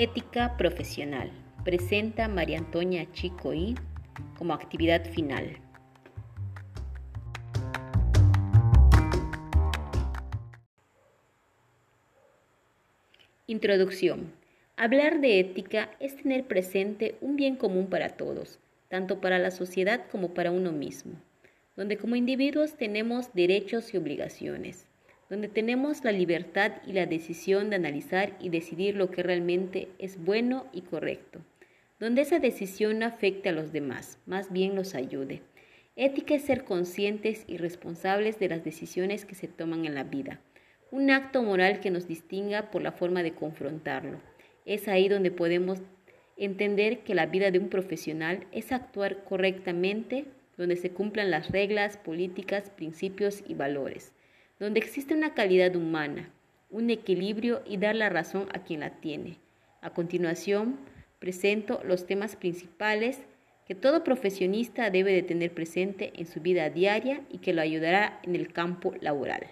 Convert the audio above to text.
Ética profesional. Presenta María Antonia Chicoí como actividad final. Introducción. Hablar de ética es tener presente un bien común para todos, tanto para la sociedad como para uno mismo, donde como individuos tenemos derechos y obligaciones, donde tenemos la libertad y la decisión de analizar y decidir lo que realmente es bueno y correcto, donde esa decisión no afecte a los demás, más bien los ayude. Ética es ser conscientes y responsables de las decisiones que se toman en la vida un acto moral que nos distinga por la forma de confrontarlo. Es ahí donde podemos entender que la vida de un profesional es actuar correctamente, donde se cumplan las reglas, políticas, principios y valores, donde existe una calidad humana, un equilibrio y dar la razón a quien la tiene. A continuación, presento los temas principales que todo profesionista debe de tener presente en su vida diaria y que lo ayudará en el campo laboral.